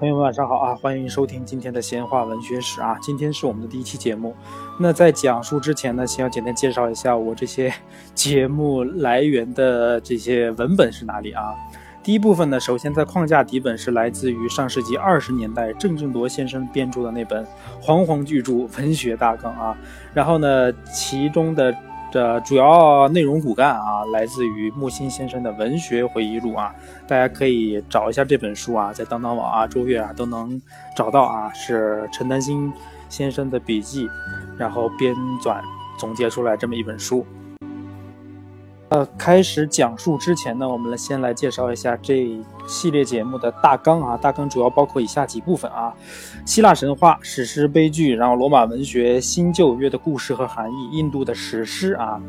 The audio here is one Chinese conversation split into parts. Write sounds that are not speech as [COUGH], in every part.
朋友们晚上好啊！欢迎收听今天的闲话文学史啊！今天是我们的第一期节目。那在讲述之前呢，先要简单介绍一下我这些节目来源的这些文本是哪里啊？第一部分呢，首先在框架底本是来自于上世纪二十年代郑振铎先生编著的那本煌煌巨著《文学大纲》啊。然后呢，其中的。这主要内容骨干啊，来自于木心先生的文学回忆录啊，大家可以找一下这本书啊，在当当网啊、周月啊都能找到啊，是陈丹青先生的笔记，然后编纂总结出来这么一本书。呃，开始讲述之前呢，我们来先来介绍一下这系列节目的大纲啊。大纲主要包括以下几部分啊：希腊神话、史诗、悲剧，然后罗马文学、新旧约的故事和含义，印度的史诗啊。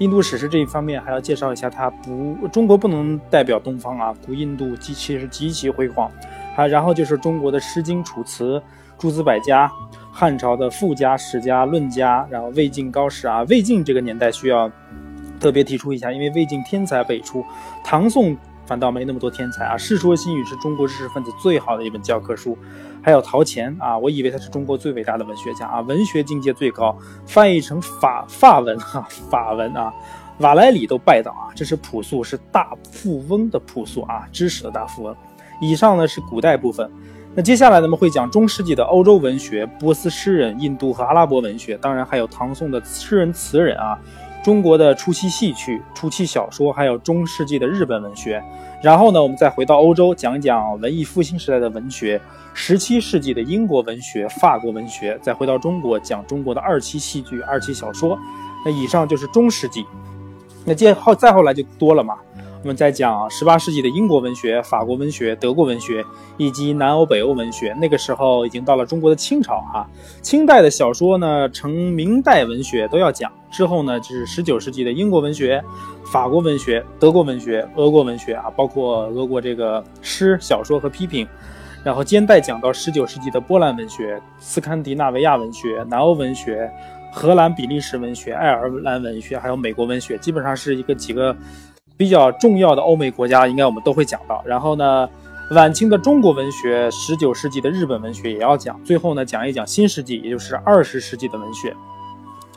印度史诗这一方面还要介绍一下，它不，中国不能代表东方啊。古印度极其是极其辉煌。还然后就是中国的《诗经》《楚辞》《诸子百家》，汉朝的富家、史家、论家，然后魏晋高史啊。魏晋这个年代需要。特别提出一下，因为魏晋天才辈出，唐宋反倒没那么多天才啊。《世说新语》是中国知识分子最好的一本教科书，还有陶潜啊，我以为他是中国最伟大的文学家啊，文学境界最高，翻译成法法文哈 [LAUGHS] 法文啊，瓦莱里都拜倒啊。这是朴素，是大富翁的朴素啊，知识的大富翁。以上呢是古代部分，那接下来咱们会讲中世纪的欧洲文学、波斯诗人、印度和阿拉伯文学，当然还有唐宋的诗人词人啊。中国的初期戏曲、初期小说，还有中世纪的日本文学。然后呢，我们再回到欧洲，讲一讲文艺复兴时代的文学，十七世纪的英国文学、法国文学。再回到中国，讲中国的二期戏剧、二期小说。那以上就是中世纪。那接后再后来就多了嘛。我们再讲十八世纪的英国文学、法国文学、德国文学，以及南欧、北欧文学。那个时候已经到了中国的清朝哈。清代的小说呢，成明代文学都要讲。之后呢，就是十九世纪的英国文学、法国文学、德国文学、俄国文学啊，包括俄国这个诗、小说和批评。然后兼带讲到十九世纪的波兰文学、斯堪的纳维亚文学、南欧文学、荷兰、比利时文学、爱尔兰文学，还有美国文学，基本上是一个几个。比较重要的欧美国家，应该我们都会讲到。然后呢，晚清的中国文学，十九世纪的日本文学也要讲。最后呢，讲一讲新世纪，也就是二十世纪的文学。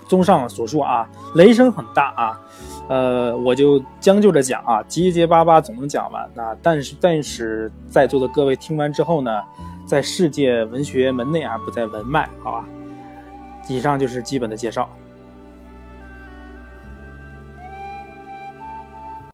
综上所述啊，雷声很大啊，呃，我就将就着讲啊，结结巴巴总能讲完。那但是，但是在座的各位听完之后呢，在世界文学门内啊，不在文脉，好吧？以上就是基本的介绍。